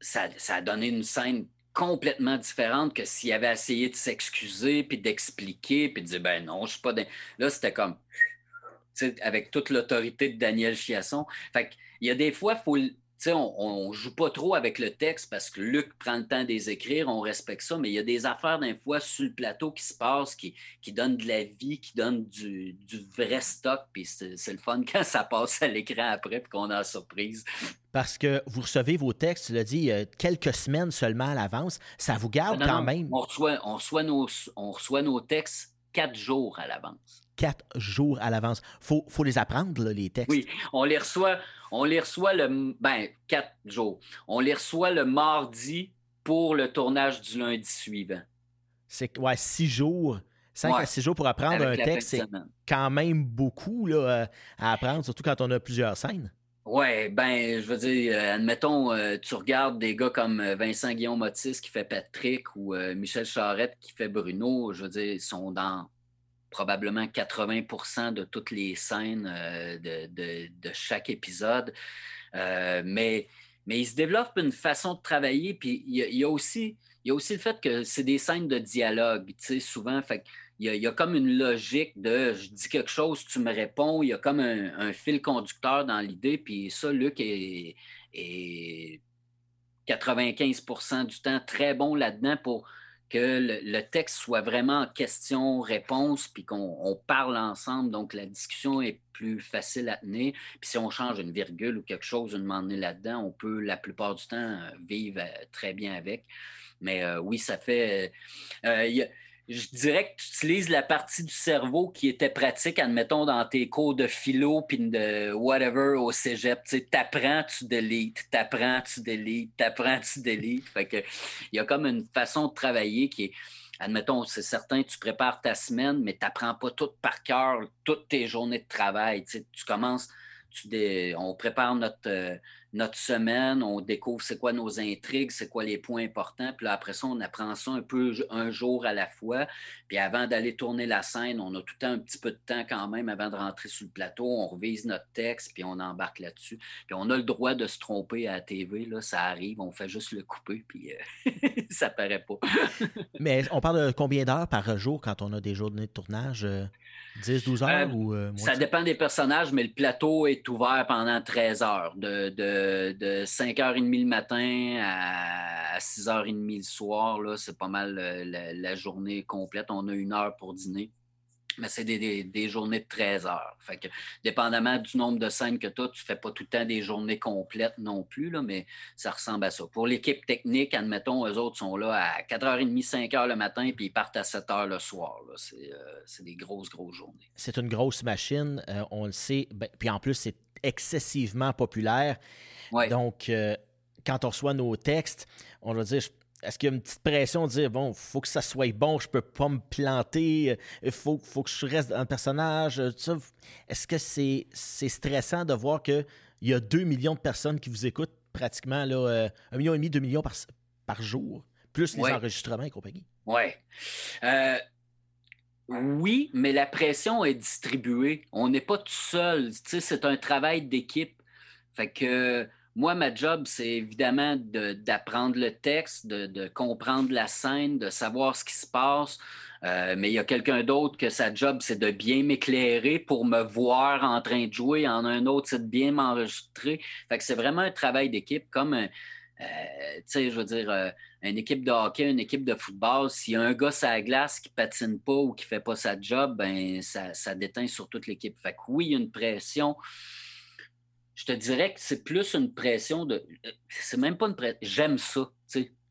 ça, a donné une scène complètement différente que s'il avait essayé de s'excuser, puis d'expliquer, puis de dire ben non, je suis pas. Là, c'était comme avec toute l'autorité de Daniel Chiasson. Fait il y a des fois, il faut on, ne joue pas trop avec le texte parce que Luc prend le temps de les écrire, on respecte ça, mais il y a des affaires d'un fois sur le plateau qui se passent, qui, qui donnent de la vie, qui donnent du, vrai stock, puis c'est le fun quand ça passe à l'écran après, puis qu'on a la surprise. Parce que vous recevez vos textes, tu l'as dit, quelques semaines seulement à l'avance, ça vous garde quand même. On reçoit, on, reçoit nos, on reçoit nos textes quatre jours à l'avance quatre jours à l'avance. Il faut, faut, les apprendre, les textes. Oui, on les reçoit, on les reçoit le. Ben, quatre jours. On les reçoit le mardi pour le tournage du lundi suivant. C'est ouais, six jours. Cinq à six jours pour apprendre un texte, c'est quand même beaucoup là, euh, à apprendre, surtout quand on a plusieurs scènes. Ouais, ben, je veux dire, euh, admettons, euh, tu regardes des gars comme Vincent Guillaume Motis qui fait Patrick ou Michel Charette qui fait Bruno, je veux dire, ils sont dans probablement 80% de toutes les scènes de, chaque épisode. mais, mais il se développe une façon de travailler, puis il y, a, aussi, il y a aussi le fait que c'est des scènes de dialogue, tu sais, souvent, fait il y, a, comme une logique de je dis quelque chose, tu me réponds. Il y a comme un, fil conducteur dans l'idée. Puis ça, Luc est, 95% du temps très bon là-dedans pour que le, texte soit vraiment question-réponse, puis qu'on parle ensemble. Donc, la discussion est plus facile à tenir. Puis si on change une virgule ou quelque chose, une moment là-dedans, on peut la plupart du temps vivre euh, très bien avec. Mais euh, oui, ça fait. Euh, je dirais que tu utilises la partie du cerveau qui était pratique, admettons, dans tes cours de philo puis de whatever au cégep. Tu apprends, tu délites, t'apprends, tu délites, t'apprends, tu délites. Fait que il y a comme une façon de travailler qui est, admettons, c'est certain, tu prépares ta semaine, mais tu n'apprends pas tout par cœur, toutes tes journées de travail. Tu, commences, on prépare notre, euh, notre semaine, on découvre c'est quoi nos intrigues, c'est quoi les points importants. Puis après ça, on apprend ça un peu un jour à la fois. Puis avant d'aller tourner la scène, on a tout le temps un petit peu de temps quand même avant de rentrer sur le plateau. On revise notre texte, puis on embarque là-dessus. Puis on a le droit de se tromper à la TV. Là, ça arrive, on fait juste le couper, puis euh, ça paraît pas. Mais on parle de combien d'heures par jour quand on a des journées de tournage? 10, 12 heures euh, ou euh, Ça dépend des personnages, mais le plateau est ouvert pendant 13 heures, de, de, 5h30 le matin à 6h30 le soir. C'est pas mal euh, la, journée complète. On a une heure pour dîner. Mais c'est des, journées de 13 heures. Fait que, dépendamment du nombre de scènes que tu as, tu ne fais pas tout le temps des journées complètes non plus, là, mais ça ressemble à ça. Pour l'équipe technique, admettons, eux autres sont là à 4h30, 5h le matin, puis ils partent à 7h le soir. Euh, c'est, des grosses, grosses journées. C'est une grosse machine, euh, on le sait. Ben, puis en plus, c'est excessivement populaire. Donc, euh, quand on reçoit nos textes, on va dire, est-ce qu'il y a une petite pression de dire, bon, il faut que ça soit bon, je peux pas me planter, il faut, faut que je reste dans le personnage? Est-ce que c'est stressant de voir qu'il y a 2 millions de personnes qui vous écoutent pratiquement, là, euh, un million et demi, 2 millions par, par jour, plus les enregistrements et compagnie? Oui. Euh, oui, mais la pression est distribuée. On n'est pas tout seul. C'est un travail d'équipe. Fait que moi, ma job, c'est évidemment d'apprendre le texte, de, comprendre la scène, de savoir ce qui se passe. Euh, mais il y a quelqu'un d'autre que sa job, c'est de bien m'éclairer pour me voir en train de jouer. En un autre, c'est de bien m'enregistrer. Fait que c'est vraiment un travail d'équipe, comme euh, tu sais, je veux dire, euh, une équipe de hockey, une équipe de football, s'il y a un gars à la glace qui patine pas ou qui fait pas sa job, ben ça, ça déteint sur toute l'équipe. Fait que oui, il y a une pression je te dirais que c'est plus une pression de. C'est même pas une pression. J'aime ça.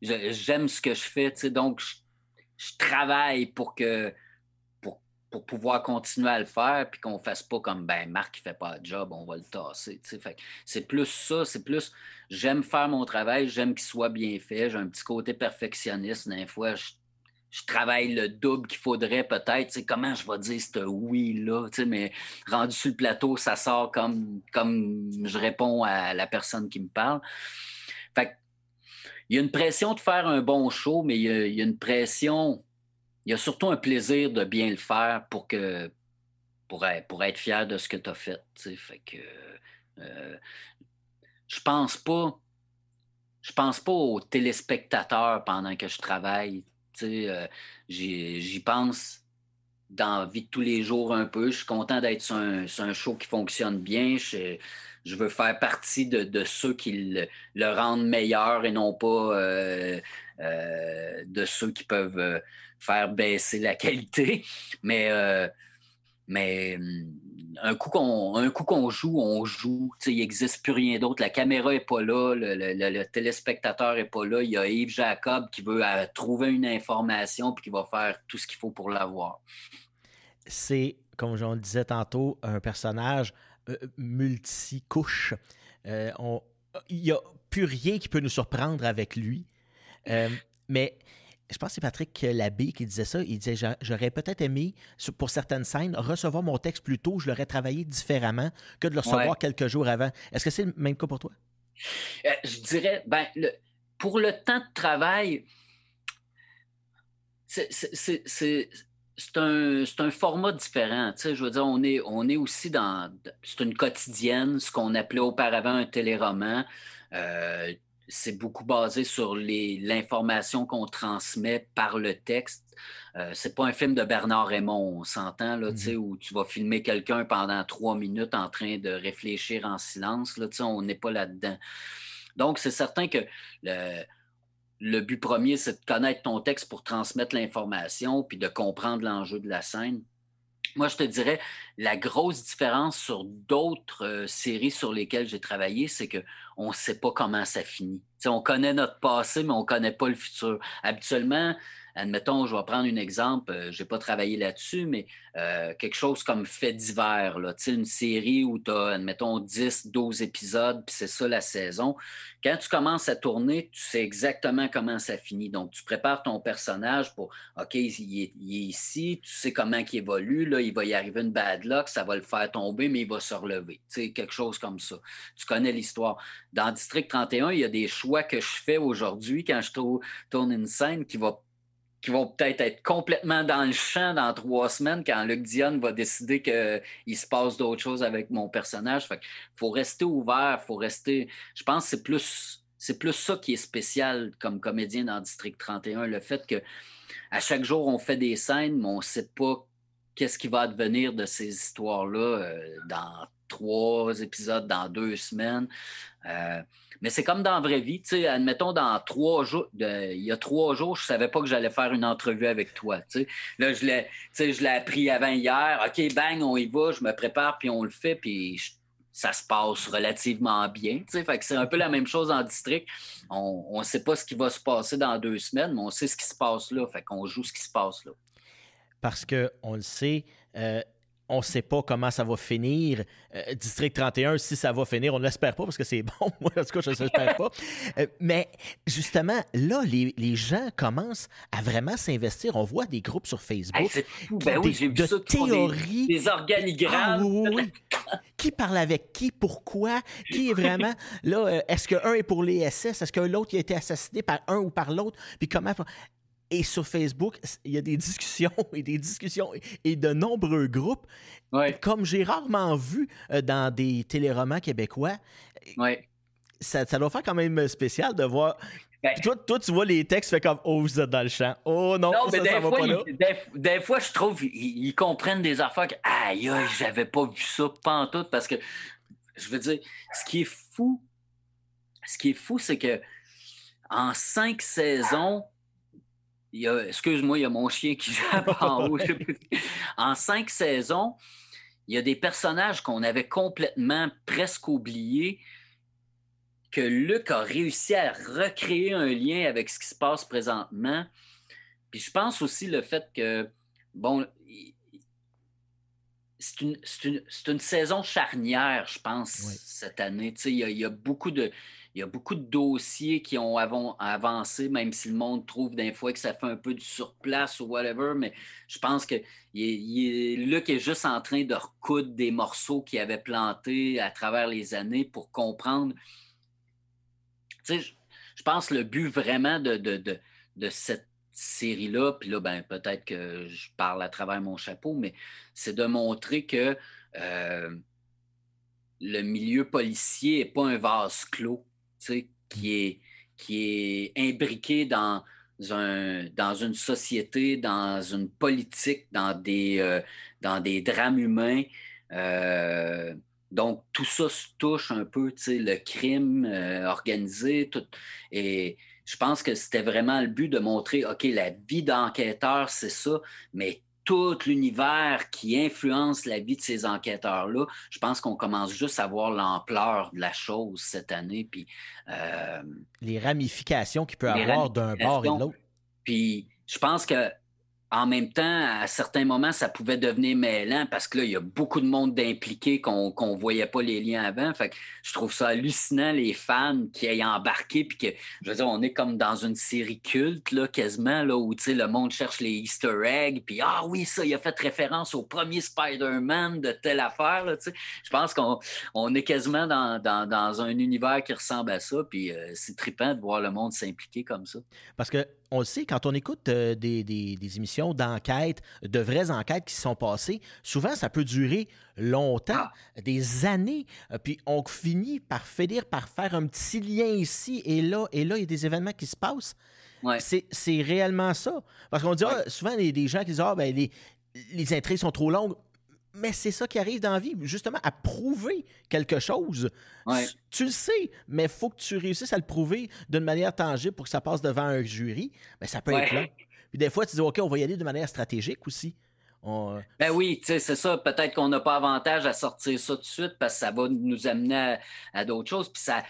J'aime ce que je fais. Donc, je, travaille pour que. Pour, pouvoir continuer à le faire, puis qu'on fasse pas comme ben Marc, il fait pas de job, on va le tasser. C'est plus ça, c'est plus j'aime faire mon travail, j'aime qu'il soit bien fait. J'ai un petit côté perfectionniste. Des fois, je travaille le double qu'il faudrait peut-être. Comment je vais dire ce oui-là? Mais rendu sur le plateau, ça sort comme, comme je réponds à la personne qui me parle. Fait il y a une pression de faire un bon show, mais il y a, une pression, il y a surtout un plaisir de bien le faire pour que pour être, pour être fier de ce que tu as fait. Fait euh, je pense pas. Je pense pas aux téléspectateurs pendant que je travaille. Euh, j'y pense dans la vie de tous les jours un peu. Je suis content d'être sur un, show qui fonctionne bien. Je, veux faire partie de, ceux qui le, rendent meilleur et non pas euh, euh, de ceux qui peuvent faire baisser la qualité. Mais mais hum, un coup qu'on un coup qu'on joue, on joue. Il n'existe plus rien d'autre. La caméra n'est pas là, le, téléspectateur n'est pas là. Il y a Yves Jacob qui veut euh, trouver une information puis qui va faire tout ce qu'il faut pour l'avoir. C'est, comme je le disais tantôt, un personnage euh, multicouche. Euh, il n'y a plus rien qui peut nous surprendre avec lui. mais je pense que c'est Patrick Labbé qui disait ça. Il disait J'aurais peut-être aimé, pour certaines scènes, recevoir mon texte plus tôt. Je l'aurais travaillé différemment que de le recevoir quelques jours avant. Est-ce que c'est le même cas pour toi? Euh, je dirais, ben, pour le temps de travail, c'est un, format différent. je veux dire, on est, on est aussi dans. C'est une quotidienne, ce qu'on appelait auparavant un téléroman. Euh, c'est beaucoup basé sur l'information qu'on transmet par le texte. Euh, c'est pas un film de Bernard Raymond, on s'entend, là, mm-hmm. où tu vas filmer quelqu'un pendant trois minutes en train de réfléchir en silence. Là, on n'est pas là-dedans. Donc, c'est certain que le, le but premier, c'est de connaître ton texte pour transmettre l'information puis de comprendre l'enjeu de la scène. Moi, je te dirais, la grosse différence sur d'autres euh, séries sur lesquelles j'ai travaillé, c'est qu'on ne sait pas comment ça finit. on connaît notre passé, mais on ne connaît pas le futur. Habituellement, admettons, je vais prendre un exemple, euh, je n'ai pas travaillé là-dessus, mais euh, quelque chose comme Fait d'hiver, une série où tu as, admettons, 10, 12 épisodes, puis c'est ça la saison. Quand tu commences à tourner, tu sais exactement comment ça finit. Donc, tu prépares ton personnage pour, OK, il est, ici, tu sais comment il évolue, là, il va y arriver une bad luck, ça va le faire tomber, mais il va se relever. Tu sais, quelque chose comme ça. Tu connais l'histoire. Dans District 31, il y a des choix que je fais aujourd'hui quand je tourne une scène qui va qui vont peut-être être complètement dans le champ dans trois semaines quand Luc Dion va décider qu'il se passe d'autres choses avec mon personnage. Fait faut rester ouvert, faut rester. Je pense que c'est plus. C'est plus ça qui est spécial comme comédien dans District 31, le fait que à chaque jour on fait des scènes, mais on ne sait pas qu'est-ce qui va advenir de ces histoires-là euh, dans trois épisodes, dans deux semaines. Euh, mais c'est comme dans la vraie vie. Tu sais, admettons, dans trois jours, il y a trois jours, je savais pas que j'allais faire une entrevue avec toi. Tu Là, je l'ai, je l'ai appris avant hier. OK, bang, on y va, je me prépare, puis on le fait, puis ça se passe relativement bien. Tu sais, fait que c'est un peu la même chose en district. On ne sait pas ce qui va se passer dans deux semaines, mais on sait ce qui se passe là. Fait qu'on joue ce qui se passe là. Parce qu'on le sait, euh, on ne sait pas comment ça va finir. Euh, District 31, si ça va finir, on ne l'espère pas parce que c'est bon. Moi, en tout cas, je ne l'espère pas. Euh, mais justement, là, les, gens commencent à vraiment s'investir. On voit des groupes sur Facebook. ben oui, j'ai vu de ça, théories. Des, organigrammes. Ah, qui parle avec qui, pourquoi, qui est vraiment. Là, euh, est-ce qu'un est pour les SS? Est-ce que l'autre a été assassiné par un ou par l'autre? Puis comment. Et sur Facebook, il y a des discussions et des discussions et de nombreux groupes, comme j'ai rarement vu euh, dans des téléromans québécois. Ça, ça doit faire quand même spécial de voir. Ben toi, toi, tu vois les textes, fait comme Oh, vous êtes dans le champ. Oh non, ça, des, fois, pas là. des, fois, je trouve ils, comprennent des affaires que Aïe, j'avais pas vu ça tout parce que je veux dire, ce qui est fou, ce qui est fou, c'est que en cinq saisons, excuse-moi, il y a mon chien qui jappe en haut. en cinq saisons, il y a des personnages qu'on avait complètement presque oubliés que Luc a réussi à recréer un lien avec ce qui se passe présentement. Puis je pense aussi le fait que, bon, c'est une, saison charnière, je pense, cette année. Il y, y, a beaucoup de il y a beaucoup de dossiers qui ont avancé, même si le monde trouve des fois que ça fait un peu du surplace ou whatever, mais je pense que Luc est juste en train de recoudre des morceaux qu'il avait plantés à travers les années pour comprendre. Tu sais, je pense que le but vraiment de, de, cette série-là, puis là, ben, peut-être que je parle à travers mon chapeau, mais c'est de montrer que euh, le milieu policier n'est pas un vase clos qui est, qui est imbriqué dans, un, dans une société, dans une politique, dans des, euh, dans des drames humains. Euh, donc, tout ça se touche un peu, le crime euh, organisé. Et je pense que c'était vraiment le but de montrer, OK, la vie d'enquêteur, c'est ça, mais tout l'univers qui influence la vie de ces enquêteurs-là, je pense qu'on commence juste à voir l'ampleur de la chose cette année. Puis, euh, les ramifications qu'il peut avoir d'un bord et de l'autre. Puis je pense que en même temps, à certains moments, ça pouvait devenir mêlant parce que là, il y a beaucoup de monde d'impliqués qu'on ne voyait pas les liens avant. Fait que je trouve ça hallucinant, les fans qui aient embarqué, puis que, je veux dire, on est comme dans une série culte, là, quasiment, là, où, le monde cherche les Easter eggs, puis ah oui, ça, il a fait référence au premier Spider-Man de telle affaire, Je pense qu'on on est quasiment dans, dans, un univers qui ressemble à ça, puis euh, c'est trippant de voir le monde s'impliquer comme ça. Parce que on le sait, quand on écoute euh, des, émissions d'enquête, de vraies enquêtes qui sont passées, souvent ça peut durer longtemps, ah. des années, euh, puis on finit par finir par faire un petit lien ici et là, et là, il y a des événements qui se passent. C'est réellement ça. Parce qu'on dit, ah, souvent, il y a des gens qui disent, ah, ben, les, les intrigues sont trop longues. Mais c'est ça qui arrive dans la vie, justement, à prouver quelque chose. Tu le sais, mais il faut que tu réussisses à le prouver d'une manière tangible pour que ça passe devant un jury. Mais ça peut être là. Puis des fois, tu dis, OK, on va y aller de manière stratégique aussi. Ben oui, c'est ça. Peut-être qu'on n'a pas avantage à sortir ça tout de suite parce que ça va nous amener à, à d'autres choses. Puis ça,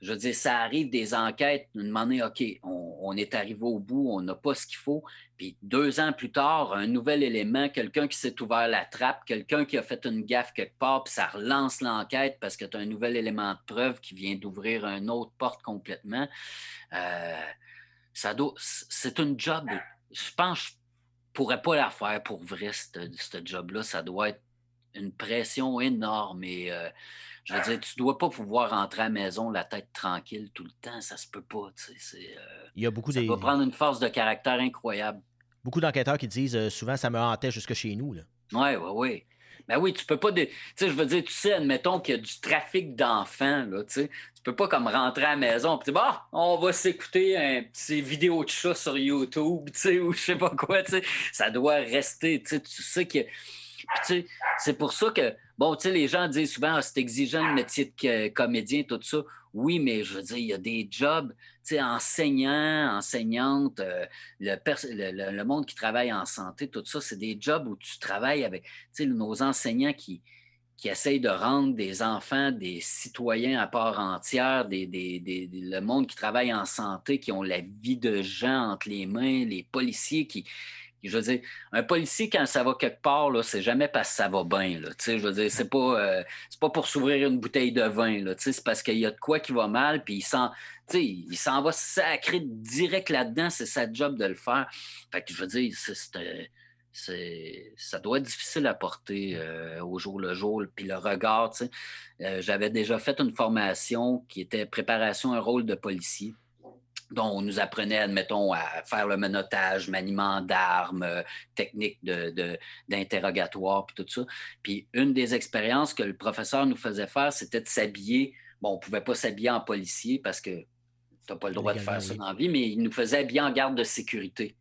je veux dire, ça arrive des enquêtes, nous demander, OK, on, est arrivé au bout, on n'a pas ce qu'il faut. Puis deux ans plus tard, un nouvel élément, quelqu'un qui s'est ouvert la trappe, quelqu'un qui a fait une gaffe quelque part, puis ça relance l'enquête parce que tu as un nouvel élément de preuve qui vient d'ouvrir une autre porte complètement. Euh, c'est une job. Je pense que je ne pourrais pas la faire pour vrai, ce job-là. Ça doit être une pression énorme. Euh, je veux dire, tu dois pas pouvoir rentrer à la maison la tête tranquille tout le temps. Ça se peut pas. Euh, Il y a beaucoup ça va prendre une force de caractère incroyable. Beaucoup d'enquêteurs qui disent euh, souvent ça me hantait jusque chez nous. Oui, oui, oui. Ben oui, tu peux pas. Tu sais, je veux dire, tu sais, admettons qu'il y a du trafic d'enfants, là, tu sais. Tu peux pas comme rentrer à la maison et dire, bah, on va s'écouter un petit vidéo de chat sur YouTube, tu sais, ou je sais pas quoi, tu sais. Ça doit rester, tu sais. Tu sais que c'est pour ça que, bon, tu sais, les gens disent souvent, ah, c'est exigeant le métier de comédien, tout ça. Oui, mais je veux dire, il y a des jobs, tu sais, enseignants, enseignantes, euh, le, monde qui travaille en santé, tout ça, c'est des jobs où tu travailles avec, tu sais, nos enseignants qui, qui essayent de rendre des enfants des citoyens à part entière, des, le monde qui travaille en santé, qui ont la vie de gens entre les mains, les policiers qui, je veux dire, un policier, quand ça va quelque part, c'est jamais parce que ça va bien. Là, je veux dire, c'est pas, euh, pas pour s'ouvrir une bouteille de vin. C'est parce qu'il y a de quoi qui va mal, puis il s'en, il s'en va sacré direct là-dedans. C'est sa job de le faire. Fait que je veux dire, c'est, ça doit être difficile à porter euh, au jour le jour. Puis le regard, euh, j'avais déjà fait une formation qui était préparation un rôle de policier dont on nous apprenait, admettons, à faire le menottage, maniement d'armes, euh, techniques d'interrogatoire, puis tout ça. Puis une des expériences que le professeur nous faisait faire, c'était de s'habiller. Bon, on ne pouvait pas s'habiller en policier parce que tu n'as pas le droit de faire ça dans la vie, mais il nous faisait habiller en garde de sécurité.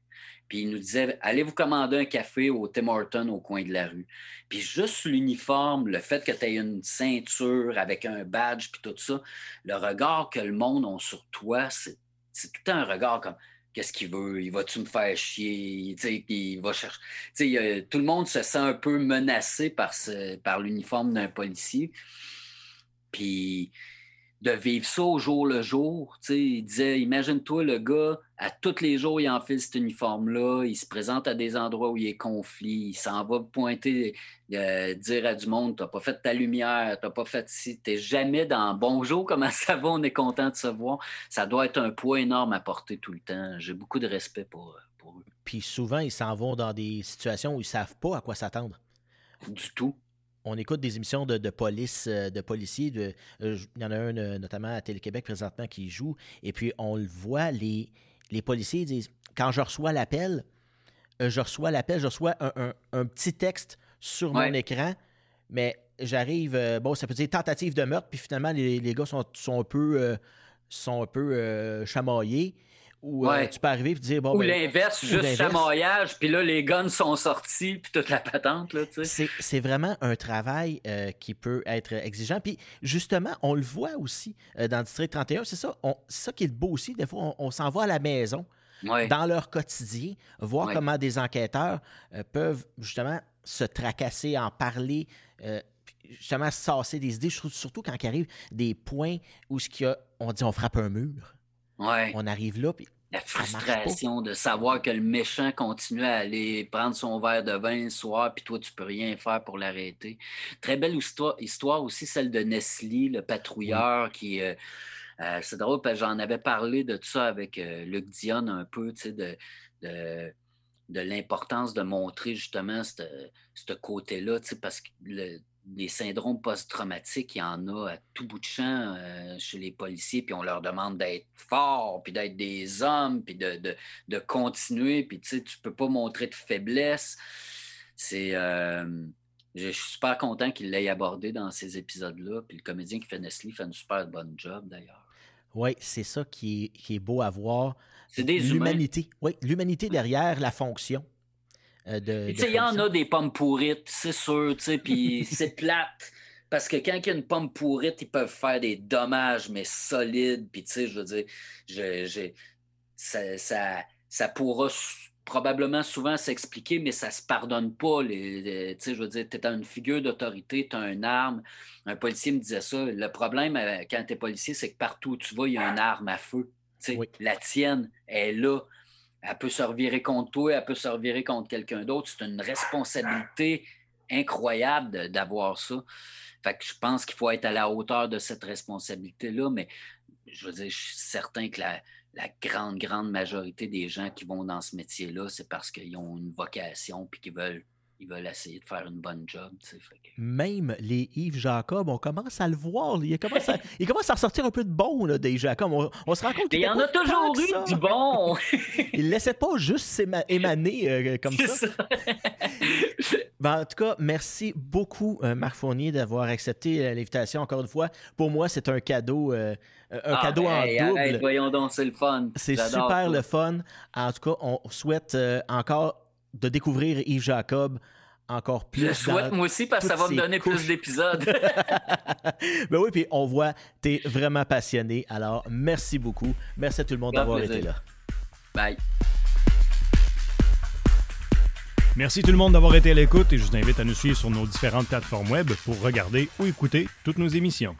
Puis il nous disait Allez vous commander un café au Tim Horton au coin de la rue. Puis juste l'uniforme, le fait que tu aies une ceinture avec un badge, puis tout ça, le regard que le monde a sur toi, c'est c'est tout un regard comme qu'est-ce qu'il veut, il va-tu me faire chier, il va chercher. tout le monde se sent un peu menacé par, par l'uniforme d'un policier. Puis de vivre ça au jour le jour. Il disait, imagine-toi le gars, à tous les jours, il enfile cet uniforme-là, il se présente à des endroits où il est conflit, il s'en va pointer, euh, dire à du monde, t'as pas fait ta lumière, t'as pas fait ci, t'es jamais dans bonjour, comment ça va, on est content de se voir. Ça doit être un poids énorme à porter tout le temps. J'ai beaucoup de respect pour, pour eux. Puis souvent, ils s'en vont dans des situations où ils savent pas à quoi s'attendre. Du tout on écoute des émissions de, police, euh, de policiers. De, euh, il y en a un euh, notamment à Télé-Québec présentement qui joue. Et puis on le voit, les, les policiers disent quand je reçois l'appel, je reçois l'appel, je reçois un, petit texte sur mon écran, mais j'arrive, bon, ça peut dire tentative de meurtre, puis finalement les, les gars sont, sont un peu, sont un peu chamaillés. Ou euh, tu peux arriver et dire bon. Ou ben, l'inverse, juste chamaillage, puis là, les guns sont sortis, puis toute la patente. Là, c'est, vraiment un travail euh, qui peut être exigeant. Puis justement, on le voit aussi euh, dans le District 31. C'est ça, ça qui est beau aussi. Des fois, on, s'en va à la maison. Dans leur quotidien, voir comment des enquêteurs peuvent justement se tracasser, en parler, justement sasser des idées, surtout quand il arrive des points où ce qu'il y a, on dit on frappe un mur. On arrive là, puis La frustration de savoir que le méchant continue à aller prendre son verre de vin le soir, puis toi, tu peux rien faire pour l'arrêter. Très belle histoire, histoire aussi, celle de Nestlé, le patrouilleur qui. Euh, euh, c'est drôle, parce que j'en avais parlé de tout ça avec euh, Luc Dion un peu, tu sais, de, de, de l'importance de montrer justement ce côté-là, tu sais, parce que le, les syndromes post-traumatiques, il y en a à tout bout de champ euh, chez les policiers, puis on leur demande d'être forts, puis d'être des hommes, puis de, de, continuer, puis tu sais, tu peux pas montrer de faiblesse. C'est... Euh, je suis super content qu'il l'ait abordé dans ces épisodes-là, puis le comédien qui fait Nestlé fait une super bonne job, d'ailleurs. Oui, c'est ça qui est, qui est, beau à voir. C'est des L'humanité. Oui, l'humanité derrière la fonction. Euh, il y en a des pommes pourrites, c'est sûr, puis c'est plate. Parce que quand il y a une pomme pourrite, ils peuvent faire des dommages, mais solides. Puis, tu sais, je veux dire, je, ça, ça, pourra probablement souvent s'expliquer, mais ça se pardonne pas. Les, tu sais, je veux dire, tu es une figure d'autorité, tu as une arme. Un policier me disait ça. Le problème euh, quand tu es policier, c'est que partout où tu vas, il y a une arme à feu. Tu sais, La tienne est là elle peut se revirer contre toi, elle peut se revirer contre quelqu'un d'autre. C'est une responsabilité incroyable d'avoir ça. Fait que je pense qu'il faut être à la hauteur de cette responsabilité-là, mais je veux dire, je suis certain que la, la grande, grande majorité des gens qui vont dans ce métier-là, c'est parce qu'ils ont une vocation puis qu'ils veulent ils veulent essayer de faire une bonne job. Même les Yves Jacob, on commence à le voir. Il commence à, il commence à ressortir un peu de bon là, des Jacob. On, se rend compte qu'il y en a toujours eu du bon. il ne laissait pas juste émaner euh, comme ça. Ben, en tout cas, merci beaucoup, euh, Marc Fournier, d'avoir accepté euh, l'invitation encore une fois. Pour moi, c'est un cadeau. un ah, cadeau en double. voyons donc, c'est le fun. C'est super le fun. En tout cas, on souhaite encore de découvrir Yves Jacob encore plus. Je souhaite moi aussi parce que ça va me donner plus d'épisodes. ben oui, puis on voit, tu es vraiment passionné. Alors, merci beaucoup. Merci à tout le monde d'avoir été là. Bye. Merci tout le monde d'avoir été à l'écoute et je vous invite à nous suivre sur nos différentes plateformes web pour regarder ou écouter toutes nos émissions.